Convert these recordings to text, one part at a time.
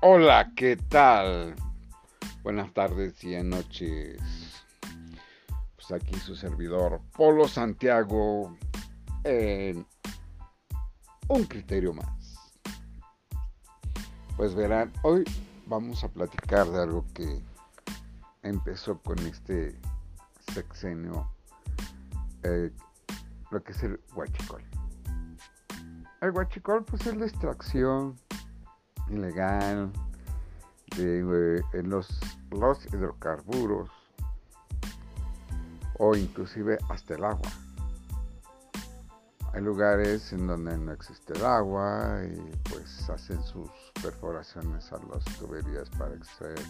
Hola, ¿qué tal? Buenas tardes y noches. Pues aquí su servidor Polo Santiago en un criterio más. Pues verán, hoy vamos a platicar de algo que empezó con este sexenio, eh, lo que es el huachicol. El huachicol pues es la extracción ilegal de, en los, los hidrocarburos o inclusive hasta el agua. Hay lugares en donde no existe el agua y pues hacen sus perforaciones a las tuberías para extraer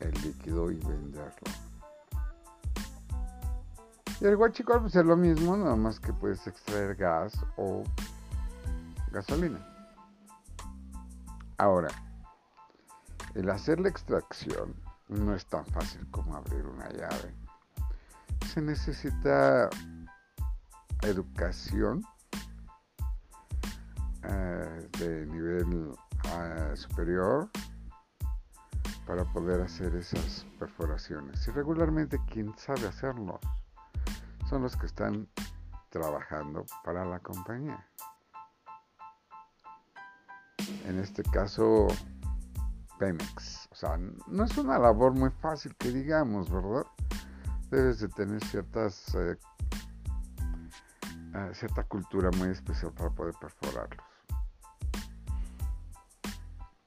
el líquido y venderlo. Y el guachicol pues es lo mismo, nada más que puedes extraer gas o gasolina. Ahora, el hacer la extracción no es tan fácil como abrir una llave. Se necesita educación eh, de nivel eh, superior para poder hacer esas perforaciones. Y regularmente quien sabe hacerlo son los que están trabajando para la compañía en este caso Pemex. O sea, no es una labor muy fácil que digamos, ¿verdad? Debes de tener ciertas eh, eh, cierta cultura muy especial para poder perforarlos.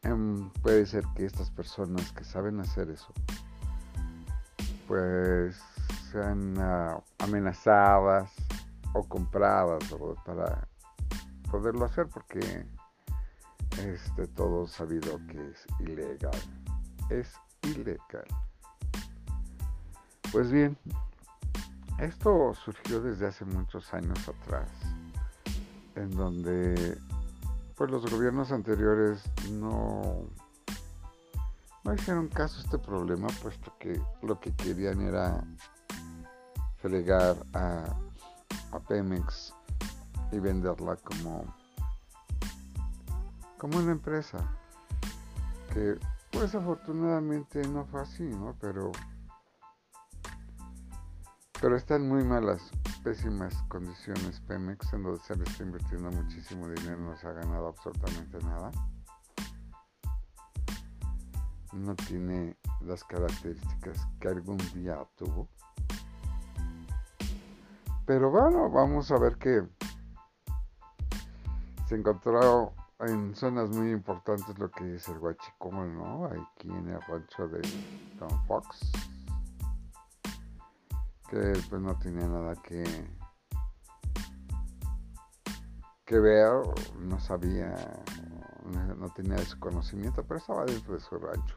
Em, puede ser que estas personas que saben hacer eso, pues sean ah, amenazadas o compradas para poderlo hacer, porque este, todo sabido que es ilegal. Es ilegal. Pues bien, esto surgió desde hace muchos años atrás, en donde pues los gobiernos anteriores no, no hicieron caso a este problema, puesto que lo que querían era fregar a, a Pemex y venderla como como una empresa que pues afortunadamente no fue así, ¿no? Pero pero está muy malas, pésimas condiciones Pemex, en donde se le está invirtiendo muchísimo dinero, no se ha ganado absolutamente nada. No tiene las características que algún día tuvo. Pero bueno, vamos a ver que se encontró en zonas muy importantes lo que es el guachicol, ¿no? Aquí en el rancho de Don Fox, que pues no tenía nada que que ver, no sabía, no tenía ese conocimiento, pero estaba dentro de su rancho.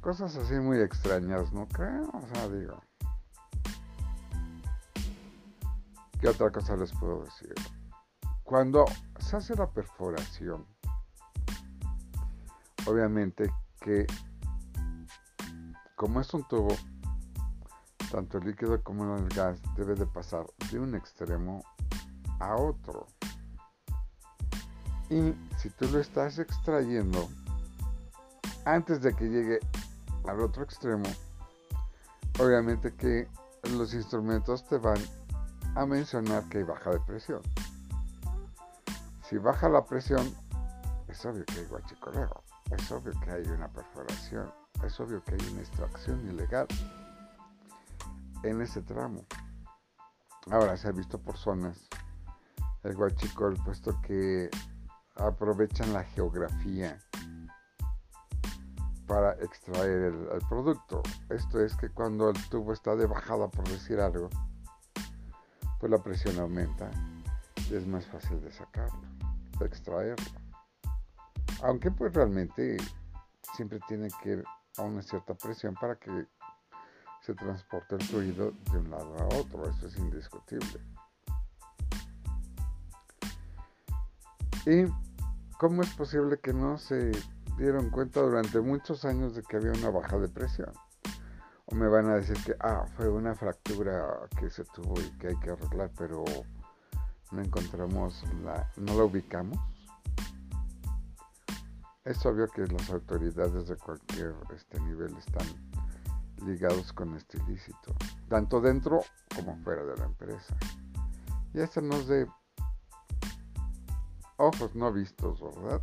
Cosas así muy extrañas, ¿no creo? O sea, digo. ¿Qué otra cosa les puedo decir? Cuando se hace la perforación, obviamente que como es un tubo, tanto el líquido como el gas debe de pasar de un extremo a otro. Y si tú lo estás extrayendo antes de que llegue al otro extremo, obviamente que los instrumentos te van a mencionar que hay baja de presión. Si baja la presión, es obvio que hay guachicoleo, es obvio que hay una perforación, es obvio que hay una extracción ilegal en ese tramo. Ahora se ha visto por zonas el guachicol, puesto que aprovechan la geografía para extraer el, el, producto. Esto es que cuando el tubo está de bajada, por decir algo, pues la presión aumenta es más fácil de sacarlo de extraerlo. Aunque pues realmente siempre tiene que ir a una cierta presión para que se transporte el fluido de un lado a otro, eso es indiscutible. ¿Y cómo es posible que no se dieron cuenta durante muchos años de que había una baja de presión? O me van a decir que, ah, fue una fractura que se tuvo y que hay que arreglar, pero no encontramos la, no la ubicamos. es obvio que las autoridades de cualquier este nivel están ligados con este ilícito, tanto dentro como fuera de la empresa. Y esto nos de ojos no vistos, ¿verdad?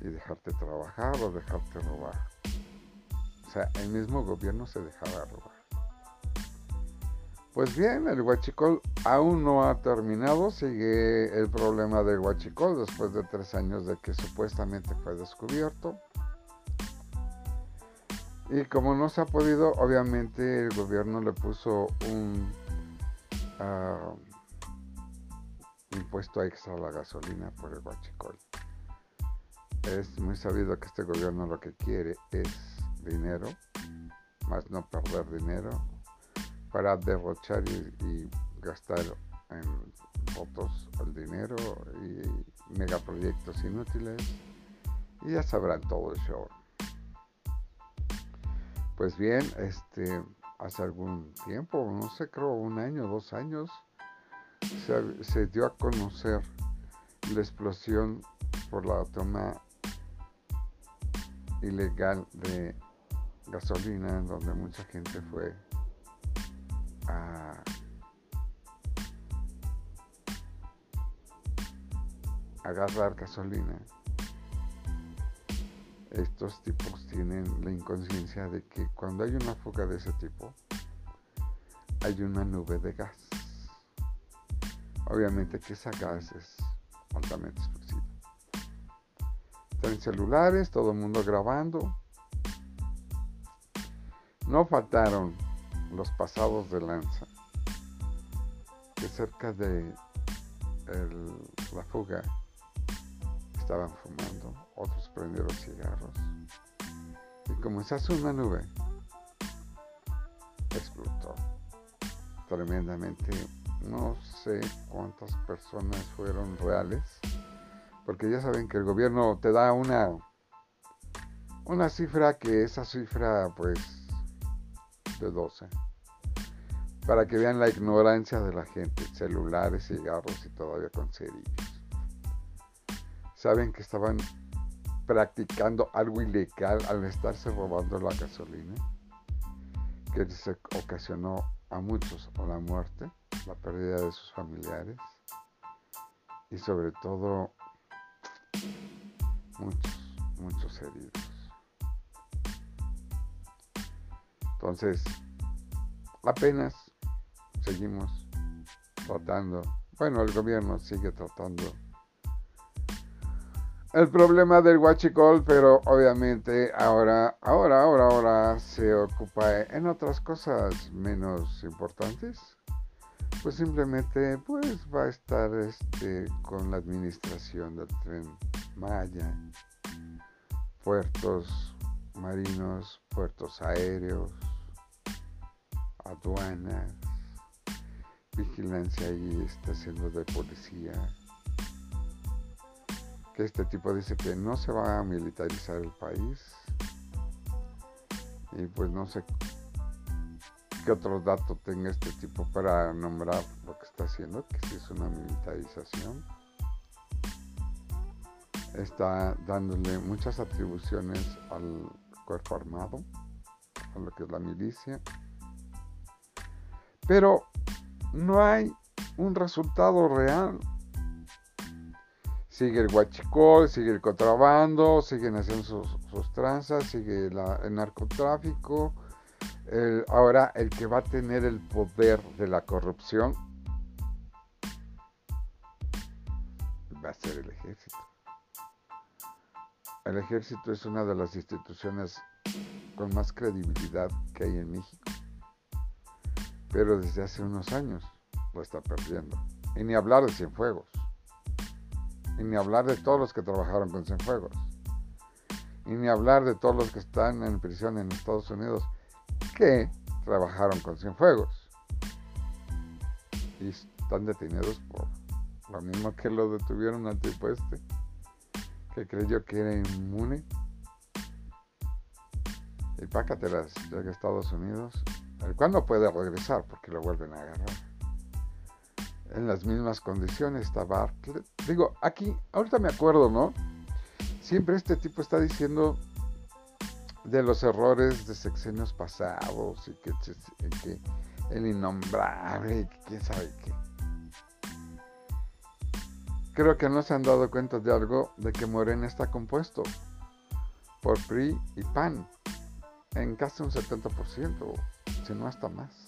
Y dejarte trabajar o dejarte robar. O sea, el mismo gobierno se dejaba robar. Pues bien, el huachicol aún no ha terminado, sigue el problema del huachicol después de tres años de que supuestamente fue descubierto. Y como no se ha podido, obviamente el gobierno le puso un uh, impuesto extra a la gasolina por el huachicol. Es muy sabido que este gobierno lo que quiere es dinero, más no perder dinero, para derrochar y, gastar en votos al dinero y megaproyectos inútiles. Y ya sabrán todo el show. Pues bien, este, hace algún tiempo, no sé, creo un año, dos años, se, se dio a conocer la explosión por la toma ilegal de gasolina, donde mucha gente fue a agarrar gasolina. Estos tipos tienen la inconsciencia de que cuando hay una fuga de ese tipo, hay una nube de gas. Obviamente que esa gas es altamente explosiva. Están celulares, todo el mundo grabando. No faltaron los pasados de lanza, que cerca de la fuga estaban fumando, otros prendieron cigarros. Y como se hace una nube, explotó tremendamente. No sé cuántas personas fueron reales, porque ya saben que el gobierno te da una, una cifra que esa cifra pues 12 para que vean la ignorancia de la gente, celulares, cigarros y todavía con cerillos. Saben que estaban practicando algo ilegal al estarse robando la gasolina, que se ocasionó a muchos la muerte, la pérdida de sus familiares y sobre todo muchos, muchos heridos. Entonces, apenas seguimos tratando, bueno, el gobierno sigue tratando el problema del huachicol, pero obviamente ahora, ahora, ahora, ahora se ocupa en otras cosas menos importantes. Pues simplemente pues va a estar este con la administración del tren Maya, puertos marinos, puertos aéreos, aduanas, vigilancia y estaciones de policía. Que este tipo dice que no se va a militarizar el país. Y pues no sé qué otro dato tenga este tipo para nombrar lo que está haciendo, que si es una militarización. Está dándole muchas atribuciones al cuerpo armado, a lo que es la milicia. Pero no hay un resultado real. Sigue el huachicol, sigue el contrabando, siguen haciendo sus, tranzas, sigue el narcotráfico. ahora el que va a tener el poder de la corrupción va a ser el ejército. El ejército es una de las instituciones con más credibilidad que hay en México pero desde hace unos años lo está perdiendo. Y ni hablar de Cienfuegos. Y ni hablar de todos los que trabajaron con Cienfuegos. Y ni hablar de todos los que están en prisión en Estados Unidos que trabajaron con Cienfuegos. Y están detenidos por lo mismo que lo detuvieron al tipo este, que creyó que era inmune. Y pácatelas, llega a Estados Unidos el cual no puede regresar porque lo vuelven a agarrar. En las mismas condiciones está Bartlett. Digo, aquí, ahorita me acuerdo, ¿no? siempre este tipo está diciendo de los errores de sexenios pasados y que, que el innombrable y que quién sabe qué. Creo que no se han dado cuenta de algo de que Morena está compuesto por PRI y PAN en casi un 70%, si no hasta más.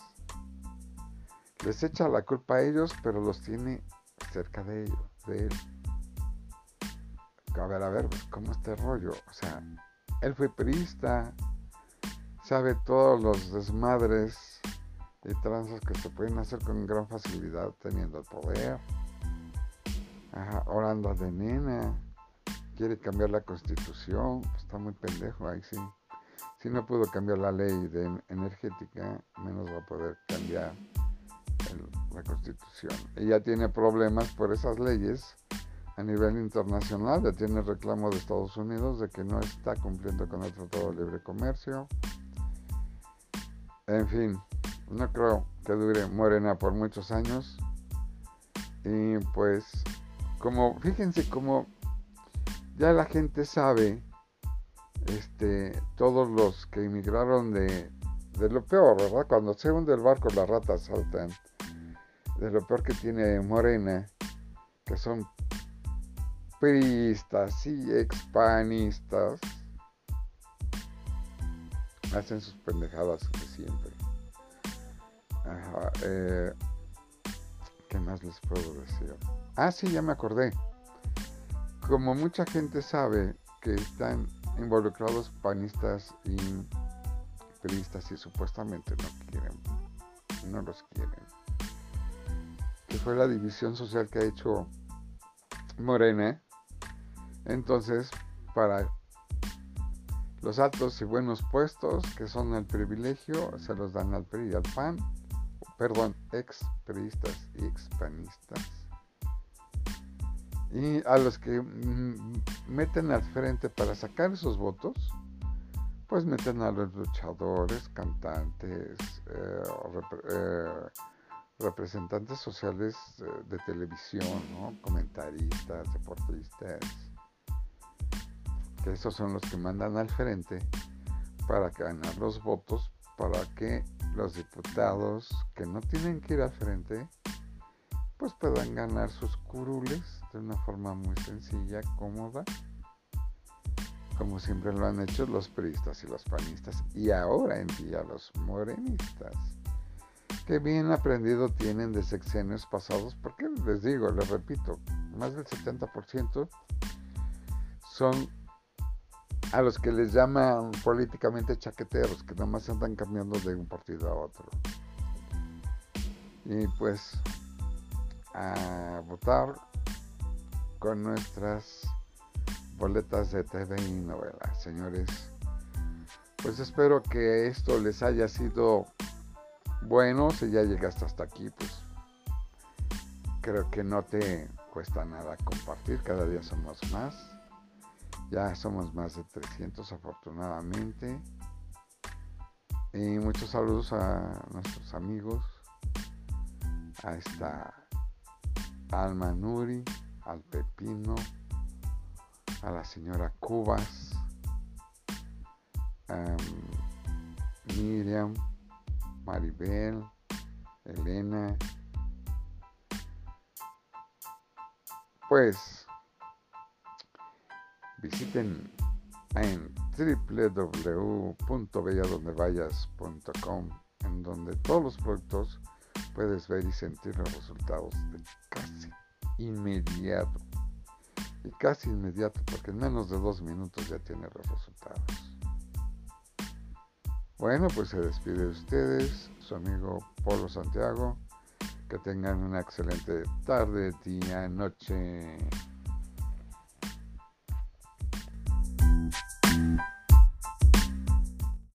Les echa la culpa a ellos, pero los tiene cerca de ellos, de él. A ver, a ver, pues, ¿cómo este rollo? O sea, él fue priista, sabe todos los desmadres y tranzas que se pueden hacer con gran facilidad teniendo el poder. Ajá, ahora anda de nena, quiere cambiar la constitución, pues, está muy pendejo ahí sí. Si no pudo cambiar la ley de energética, menos va a poder cambiar la constitución. Ella tiene problemas por esas leyes a nivel internacional, ya tiene reclamo de Estados Unidos de que no está cumpliendo con el Tratado de Libre Comercio. En fin, no creo que dure Morena por muchos años. Y pues, como, fíjense como ya la gente sabe, este, todos los que emigraron de, de lo peor, ¿verdad? Cuando se hunde el barco, las ratas saltan. De lo peor que tiene Morena, que son priistas y expanistas hacen sus pendejadas de siempre. Ajá, eh, ¿Qué más les puedo decir? Ah, sí, ya me acordé. Como mucha gente sabe que están involucrados panistas y priistas y supuestamente no quieren, no los quieren. Que fue la división social que ha hecho Morena entonces, para los altos y buenos puestos, que son el privilegio, se los dan al PRI y al PAN, perdón, ex priistas y ex panistas. Y a los que mm, meten al frente para sacar esos votos, pues meten a los luchadores, cantantes, eh, eh, representantes sociales de, televisión, comentaristas, deportistas esos son los que mandan al frente para ganar los votos, para que los diputados que no tienen que ir al frente, pues puedan ganar sus curules de una forma muy sencilla, cómoda, como siempre lo han hecho los priistas y los panistas, y ahora en día los morenistas, que bien aprendido tienen de sexenios pasados, porque les digo, les repito, más del 70% son a los que les llaman políticamente chaqueteros, que nada más andan cambiando de un partido a otro. Y pues a votar con nuestras boletas de TV y novelas, señores. Pues espero que esto les haya sido bueno. Si ya llegaste hasta aquí, pues creo que no te cuesta nada compartir. Cada día somos más. Ya somos más de 300 afortunadamente. Y muchos saludos a nuestros amigos, a esta Alma Nuri, al Pepino, a la señora Cubas, a Miriam, Maribel, Elena. Pues visiten en www.belladondevayas.com en donde todos los productos puedes ver y sentir los resultados de casi inmediato. Y casi inmediato porque en menos de dos minutos ya tiene los resultados. Bueno, pues se despide de ustedes, su amigo Polo Santiago. Que tengan una excelente tarde, día, noche.